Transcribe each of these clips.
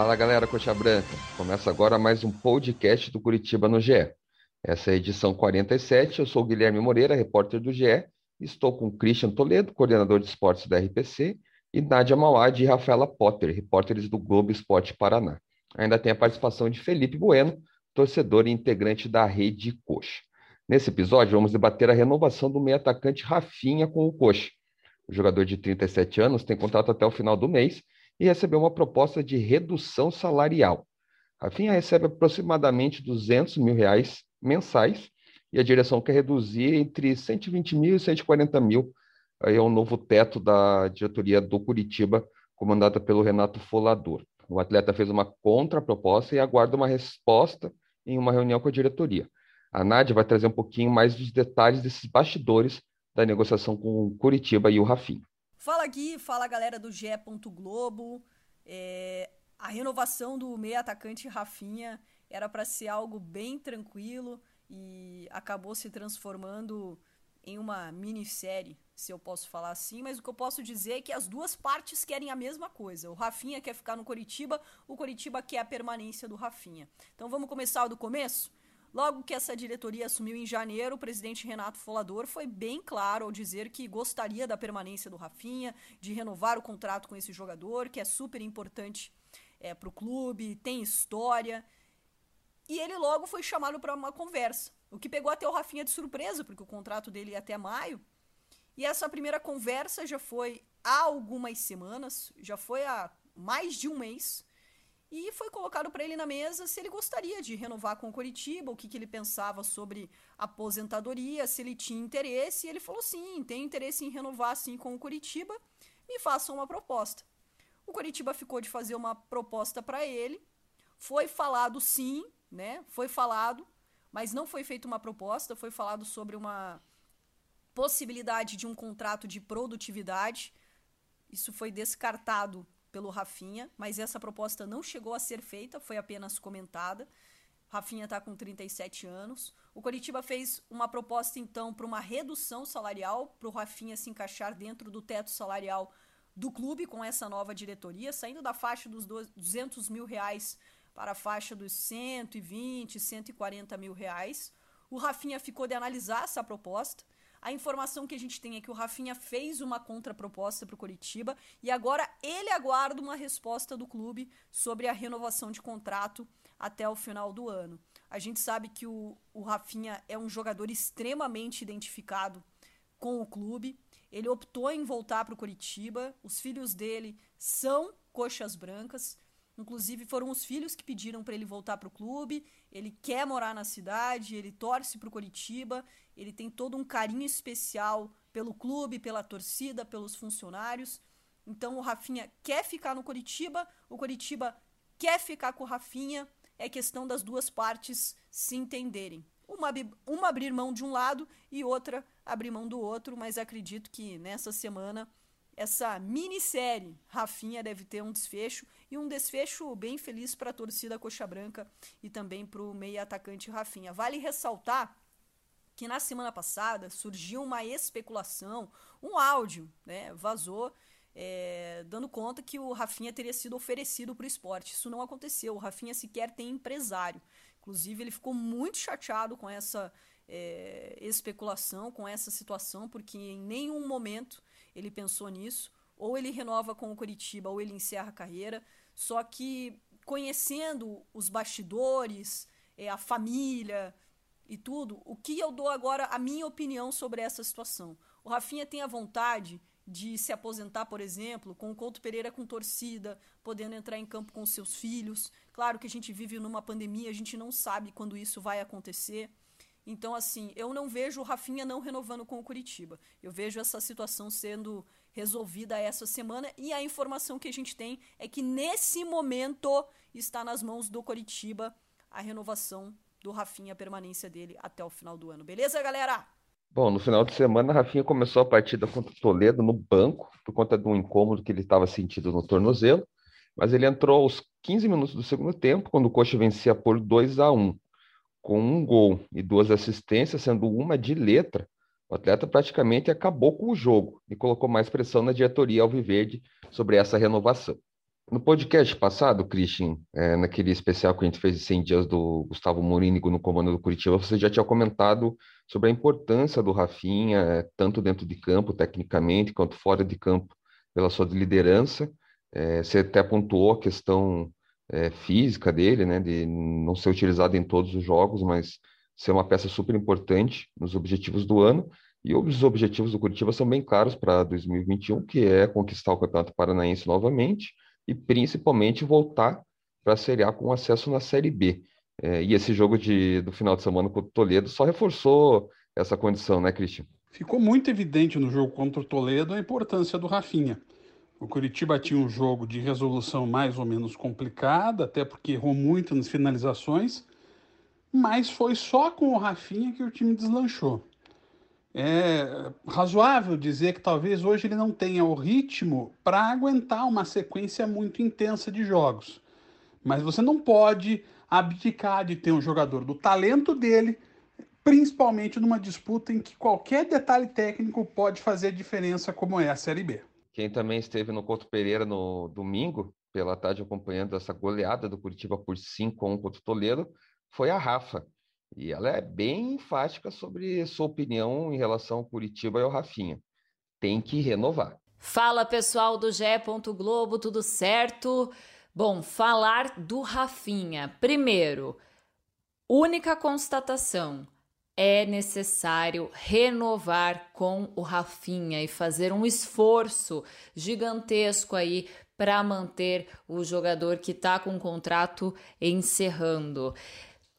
Fala galera Coxa Branca, começa agora mais um podcast do Curitiba no GE. Essa é a edição 47, eu sou Guilherme Moreira, repórter do GE, estou com Christian Toledo, coordenador de esportes da RPC, e Nádia Mauad e Rafaela Potter, repórteres do Globo Esporte Paraná. Ainda tem a participação de Felipe Bueno, torcedor e integrante da Rede Coxa. Nesse episódio, vamos debater a renovação do meio atacante Rafinha com o Coxa. O jogador de 37 anos tem contrato até o final do mês e recebeu uma proposta de redução salarial. Rafinha recebe aproximadamente 200 mil reais mensais e a direção quer reduzir entre 120 mil e 140 mil. Aí é um novo teto da diretoria do Curitiba, comandada pelo Renato Folador. O atleta fez uma contraproposta e aguarda uma resposta em uma reunião com a diretoria. A Nádia vai trazer um pouquinho mais dos detalhes desses bastidores da negociação com o Curitiba e o Rafinha. Fala Gui, fala galera do GE. Globo. É, a renovação do meio atacante Rafinha era para ser algo bem tranquilo e acabou se transformando em uma minissérie, se eu posso falar assim, mas o que eu posso dizer é que as duas partes querem a mesma coisa. O Rafinha quer ficar no Coritiba, o Coritiba quer a permanência do Rafinha. Então vamos começar do começo? Logo que essa diretoria assumiu em janeiro, o presidente Renato Folador foi bem claro ao dizer que gostaria da permanência do Rafinha, de renovar o contrato com esse jogador, que é super importante é, para o clube, tem história. E ele logo foi chamado para uma conversa, o que pegou até o Rafinha de surpresa, porque o contrato dele ia até maio. E essa primeira conversa já foi há algumas semanas, já foi há mais de um mês e foi colocado para ele na mesa se ele gostaria de renovar com o Coritiba, o que, que ele pensava sobre aposentadoria, se ele tinha interesse. E ele falou: sim, tenho interesse em renovar sim com o Coritiba, me façam uma proposta. O Coritiba ficou de fazer uma proposta para ele, foi falado sim, né? Foi falado, mas não foi feita uma proposta, foi falado sobre uma possibilidade de um contrato de produtividade. Isso foi descartado pelo Rafinha, mas essa proposta não chegou a ser feita, foi apenas comentada. Rafinha está com 37 anos. O Coritiba fez uma proposta, então, para uma redução salarial, para o Rafinha se encaixar dentro do teto salarial do clube com essa nova diretoria, saindo da faixa dos 200 mil reais para a faixa dos 120, 140 mil reais. O Rafinha ficou de analisar essa proposta. A informação que a gente tem é que o Rafinha fez uma contraproposta para o Coritiba e agora ele aguarda uma resposta do clube sobre a renovação de contrato até o final do ano. A gente sabe que o, o Rafinha é um jogador extremamente identificado com o clube. Ele optou em voltar para o Coritiba. Os filhos dele são coxas brancas. Inclusive, foram os filhos que pediram para ele voltar para o clube. Ele quer morar na cidade, ele torce para o Coritiba, ele tem todo um carinho especial pelo clube, pela torcida, pelos funcionários. Então, o Rafinha quer ficar no Coritiba, o Coritiba quer ficar com o Rafinha. É questão das duas partes se entenderem. Uma, uma abrir mão de um lado e outra abrir mão do outro, mas acredito que nessa semana essa minissérie Rafinha deve ter um desfecho e um desfecho bem feliz para a torcida Coxa Branca e também para o meio atacante Rafinha. Vale ressaltar que na semana passada surgiu uma especulação, um áudio, né, vazou, é, dando conta que o Rafinha teria sido oferecido para o esporte. Isso não aconteceu. O Rafinha sequer tem empresário. Inclusive, ele ficou muito chateado com essa é, especulação, com essa situação, porque em nenhum momento ele pensou nisso. Ou ele renova com o Curitiba, ou ele encerra a carreira. Só que conhecendo os bastidores, é, a família e tudo, o que eu dou agora a minha opinião sobre essa situação? O Rafinha tem a vontade de se aposentar, por exemplo, com o Couto Pereira com torcida, podendo entrar em campo com seus filhos. Claro que a gente vive numa pandemia, a gente não sabe quando isso vai acontecer. Então, assim, eu não vejo o Rafinha não renovando com o Curitiba. Eu vejo essa situação sendo resolvida essa semana e a informação que a gente tem é que nesse momento está nas mãos do Curitiba a renovação do Rafinha, a permanência dele até o final do ano. Beleza, galera? Bom, no final de semana, Rafinha começou a partida contra o Toledo no banco, por conta de um incômodo que ele estava sentindo no tornozelo, mas ele entrou aos 15 minutos do segundo tempo, quando o Coxa vencia por 2 a 1 com um gol e duas assistências, sendo uma de letra, o atleta praticamente acabou com o jogo e colocou mais pressão na diretoria Alviverde sobre essa renovação. No podcast passado, Christian, é, naquele especial que a gente fez de 100 dias do Gustavo Morínigo no comando do Curitiba, você já tinha comentado sobre a importância do Rafinha, é, tanto dentro de campo, tecnicamente, quanto fora de campo, pela sua liderança. É, você até pontuou a questão é, física dele, né, de não ser utilizado em todos os jogos, mas ser uma peça super importante nos objetivos do ano. E os objetivos do Curitiba são bem claros para 2021, que é conquistar o Campeonato Paranaense novamente e principalmente voltar para a Série A com acesso na Série B. É, e esse jogo de, do final de semana contra o Toledo só reforçou essa condição, né, Cristian? Ficou muito evidente no jogo contra o Toledo a importância do Rafinha. O Curitiba tinha um jogo de resolução mais ou menos complicada, até porque errou muito nas finalizações, mas foi só com o Rafinha que o time deslanchou. É razoável dizer que talvez hoje ele não tenha o ritmo para aguentar uma sequência muito intensa de jogos. Mas você não pode abdicar de ter um jogador do talento dele, principalmente numa disputa em que qualquer detalhe técnico pode fazer diferença, como é a Série B. Quem também esteve no Couto Pereira no domingo, pela tarde, acompanhando essa goleada do Curitiba por 5 a 1 contra o Toledo, foi a Rafa. E ela é bem enfática sobre sua opinião em relação ao Curitiba e ao Rafinha. Tem que renovar. Fala pessoal do GE. Globo, tudo certo? Bom, falar do Rafinha. Primeiro, única constatação: é necessário renovar com o Rafinha e fazer um esforço gigantesco aí para manter o jogador que está com o contrato encerrando.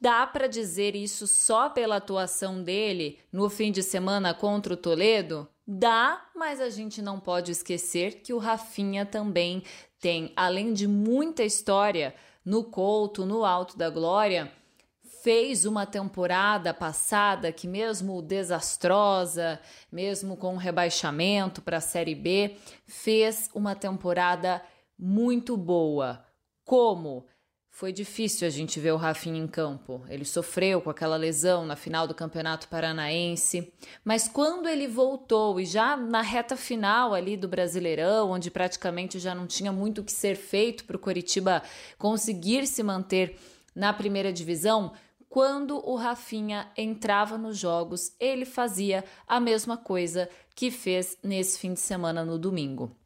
Dá para dizer isso só pela atuação dele no fim de semana contra o Toledo? Dá, mas a gente não pode esquecer que o Rafinha também tem, além de muita história no Couto, no Alto da Glória, fez uma temporada passada que, mesmo desastrosa, mesmo com rebaixamento para a Série B, fez uma temporada muito boa. Como? Foi difícil a gente ver o Rafinha em campo. Ele sofreu com aquela lesão na final do Campeonato Paranaense, mas quando ele voltou e já na reta final ali do Brasileirão, onde praticamente já não tinha muito o que ser feito para o Coritiba conseguir se manter na primeira divisão, quando o Rafinha entrava nos jogos, ele fazia a mesma coisa que fez nesse fim de semana no domingo.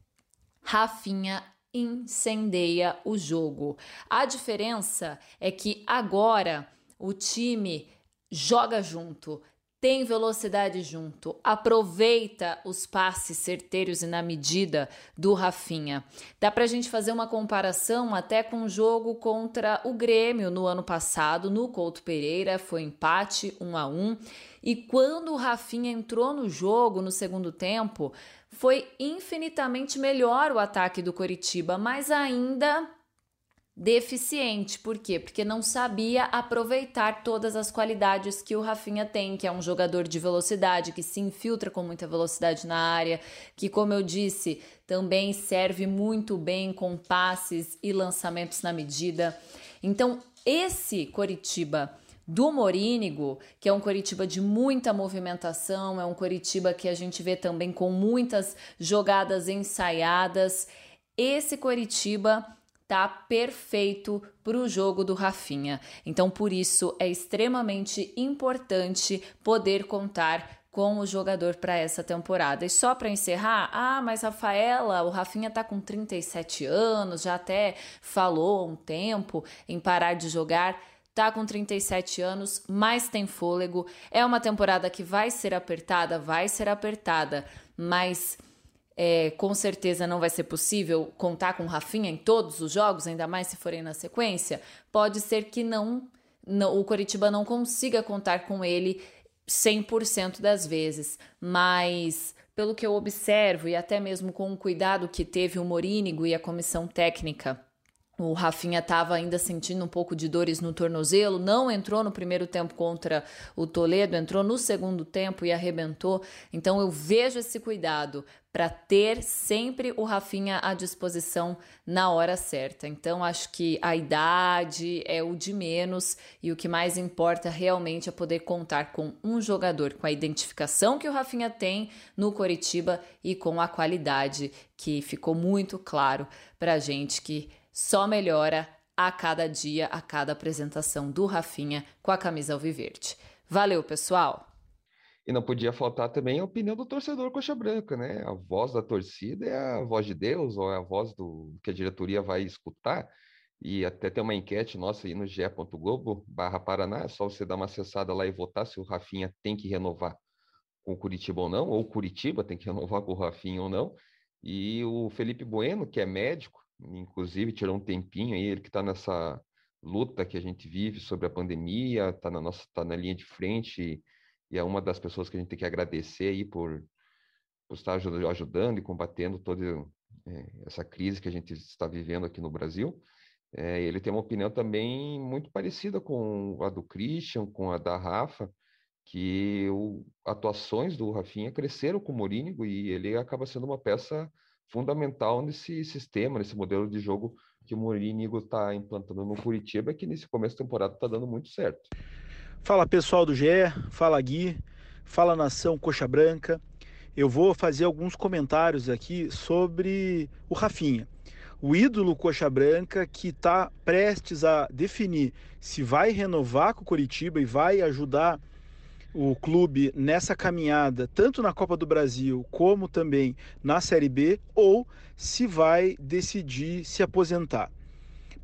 Rafinha incendeia o jogo. A diferença é que agora o time joga junto, tem velocidade junto, aproveita os passes certeiros e na medida do Rafinha. Dá pra gente fazer uma comparação até com o jogo contra o Grêmio no ano passado, no Couto Pereira, foi empate 1 a 1 e quando o Rafinha entrou no jogo no segundo tempo, foi infinitamente melhor o ataque do Coritiba, mas ainda deficiente. Por quê? Porque não sabia aproveitar todas as qualidades que o Rafinha tem, que é um jogador de velocidade, que se infiltra com muita velocidade na área, que, como eu disse, também serve muito bem com passes e lançamentos na medida. Então, esse Coritiba do Morínigo, que é um Coritiba de muita movimentação, é um Coritiba que a gente vê também com muitas jogadas ensaiadas. Esse Coritiba tá perfeito para o jogo do Rafinha. Então, por isso é extremamente importante poder contar com o jogador para essa temporada. E só para encerrar, ah, mas Rafaela, o Rafinha tá com 37 anos, já até falou há um tempo em parar de jogar tá com 37 anos, mas tem fôlego. É uma temporada que vai ser apertada, vai ser apertada, mas é, com certeza não vai ser possível contar com Rafinha em todos os jogos, ainda mais se forem na sequência. Pode ser que não, não o Coritiba não consiga contar com ele 100% das vezes, mas pelo que eu observo e até mesmo com o cuidado que teve o Morínigo e a comissão técnica o Rafinha estava ainda sentindo um pouco de dores no tornozelo, não entrou no primeiro tempo contra o Toledo, entrou no segundo tempo e arrebentou. Então eu vejo esse cuidado para ter sempre o Rafinha à disposição na hora certa. Então acho que a idade é o de menos e o que mais importa realmente é poder contar com um jogador com a identificação que o Rafinha tem no Coritiba e com a qualidade que ficou muito claro para gente que só melhora a cada dia, a cada apresentação do Rafinha com a camisa alviverde. Valeu, pessoal! E não podia faltar também a opinião do torcedor coxa branca, né? A voz da torcida é a voz de Deus, ou é a voz do que a diretoria vai escutar. E até tem uma enquete nossa aí no ge.globo barra Paraná, é só você dar uma acessada lá e votar se o Rafinha tem que renovar com o Curitiba ou não, ou Curitiba tem que renovar com o Rafinha ou não. E o Felipe Bueno, que é médico, inclusive tirou um tempinho aí, ele que está nessa luta que a gente vive sobre a pandemia, está na nossa, tá na linha de frente e, e, é uma das pessoas que a gente tem que agradecer aí por, por estar ajudando e combatendo toda é, essa crise que a gente está vivendo aqui no Brasil. É, ele tem uma opinião também muito parecida com a do Christian, com a da Rafa, que o, atuações do Rafinha cresceram com o Morínigo e ele acaba sendo uma peça fundamental nesse sistema, nesse modelo de jogo que o Mourinho está implantando no Curitiba, que nesse começo de temporada está dando muito certo. Fala pessoal do GE, fala Gui, fala nação Coxa Branca. Eu vou fazer alguns comentários aqui sobre o Rafinha, o ídolo Coxa Branca que está prestes a definir se vai renovar com o Curitiba e vai ajudar o clube nessa caminhada, tanto na Copa do Brasil como também na Série B, ou se vai decidir se aposentar.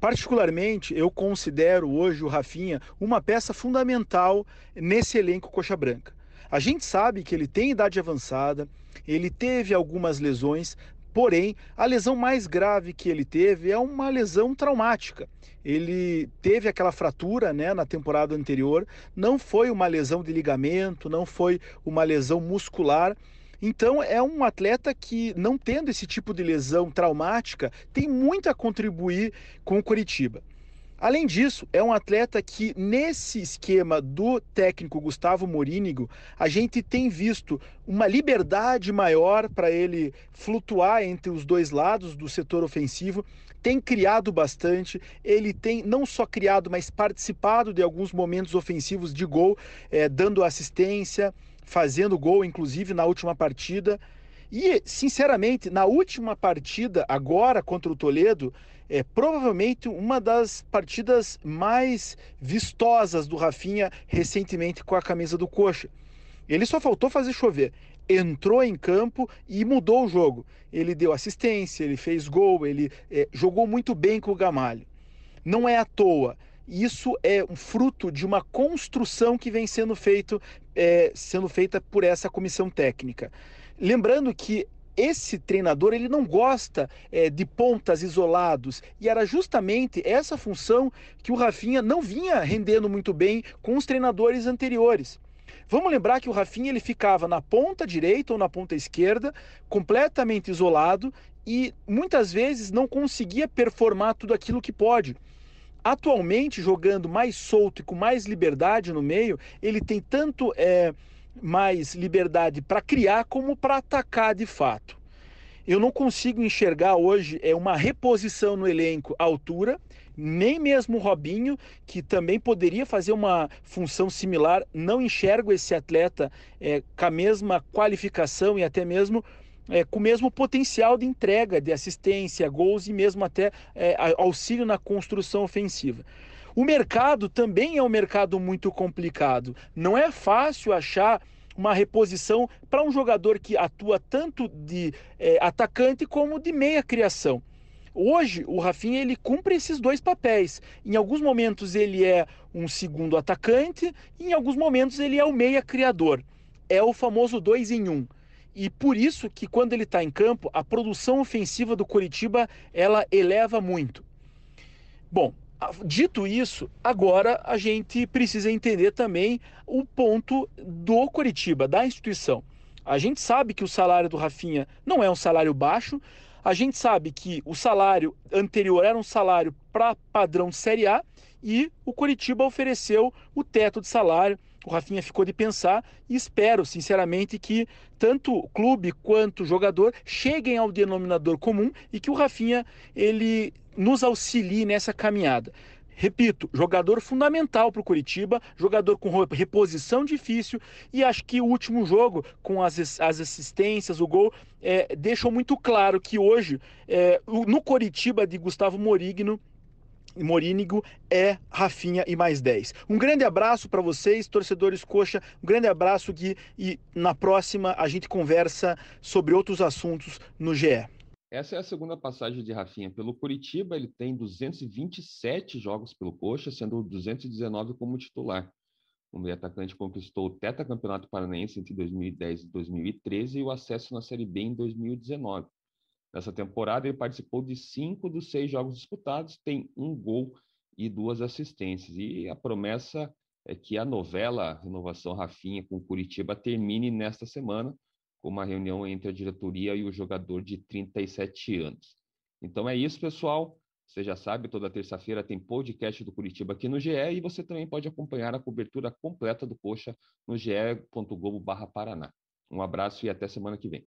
Particularmente, eu considero hoje o Rafinha uma peça fundamental nesse elenco Coxa Branca. A gente sabe que ele tem idade avançada, ele teve algumas lesões, Porém, a lesão mais grave que ele teve é uma lesão traumática. Ele teve aquela fratura né, na temporada anterior, não foi uma lesão de ligamento, não foi uma lesão muscular. Então, é um atleta que, não tendo esse tipo de lesão traumática, tem muito a contribuir com o Curitiba. Além disso, é um atleta que, nesse esquema do técnico Gustavo Morínigo, a gente tem visto uma liberdade maior para ele flutuar entre os dois lados do setor ofensivo. Tem criado bastante, ele tem não só criado, mas participado de alguns momentos ofensivos de gol, é, dando assistência, fazendo gol, inclusive na última partida. E, sinceramente, na última partida, agora contra o Toledo, é provavelmente uma das partidas mais vistosas do Rafinha recentemente com a camisa do Coxa. Ele só faltou fazer chover. Entrou em campo e mudou o jogo. Ele deu assistência, ele fez gol, ele é, jogou muito bem com o Gamalho. Não é à toa. Isso é um fruto de uma construção que vem sendo, feito, é, sendo feita por essa comissão técnica. Lembrando que esse treinador ele não gosta é, de pontas isolados e era justamente essa função que o Rafinha não vinha rendendo muito bem com os treinadores anteriores. Vamos lembrar que o Rafinha ele ficava na ponta direita ou na ponta esquerda, completamente isolado e muitas vezes não conseguia performar tudo aquilo que pode. Atualmente, jogando mais solto e com mais liberdade no meio, ele tem tanto é, mais liberdade para criar como para atacar de fato. Eu não consigo enxergar hoje é uma reposição no elenco à altura, nem mesmo o Robinho, que também poderia fazer uma função similar, não enxergo esse atleta é, com a mesma qualificação e até mesmo é, com o mesmo potencial de entrega, de assistência, gols e mesmo até é, auxílio na construção ofensiva. O mercado também é um mercado muito complicado. Não é fácil achar uma reposição para um jogador que atua tanto de é, atacante como de meia criação. Hoje, o Rafinha ele cumpre esses dois papéis. Em alguns momentos ele é um segundo atacante, e em alguns momentos ele é o meia criador. É o famoso dois em um. E por isso que quando ele está em campo, a produção ofensiva do Coritiba ela eleva muito. Bom, Dito isso, agora a gente precisa entender também o ponto do Coritiba, da instituição. A gente sabe que o salário do Rafinha não é um salário baixo, A gente sabe que o salário anterior era um salário para padrão Série A e o Curitiba ofereceu o teto de salário. O Rafinha ficou de pensar e espero, sinceramente, que tanto clube quanto jogador cheguem ao denominador comum e que o Rafinha ele nos auxilie nessa caminhada. Repito, jogador fundamental para o Curitiba, jogador com reposição difícil e acho que o último jogo, com as, as assistências, o gol, é, deixou muito claro que hoje, é, no Curitiba de Gustavo Morigno, Morínigo é Rafinha e mais 10. Um grande abraço para vocês, torcedores Coxa. Um grande abraço, Gui. E na próxima a gente conversa sobre outros assuntos no GE. Essa é a segunda passagem de Rafinha pelo Curitiba. Ele tem 227 jogos pelo Coxa, sendo 219 como titular. O meio atacante conquistou o tetracampeonato paranaense entre 2010 e 2013 e o acesso na Série B em 2019. Nessa temporada, ele participou de cinco dos seis jogos disputados, tem um gol e duas assistências. E a promessa é que a novela Renovação Rafinha com Curitiba termine nesta semana, uma reunião entre a diretoria e o jogador de 37 anos. Então é isso, pessoal. Você já sabe, toda terça-feira tem podcast do Curitiba aqui no GE e você também pode acompanhar a cobertura completa do Coxa no ge.globo/paraná. Um abraço e até semana que vem.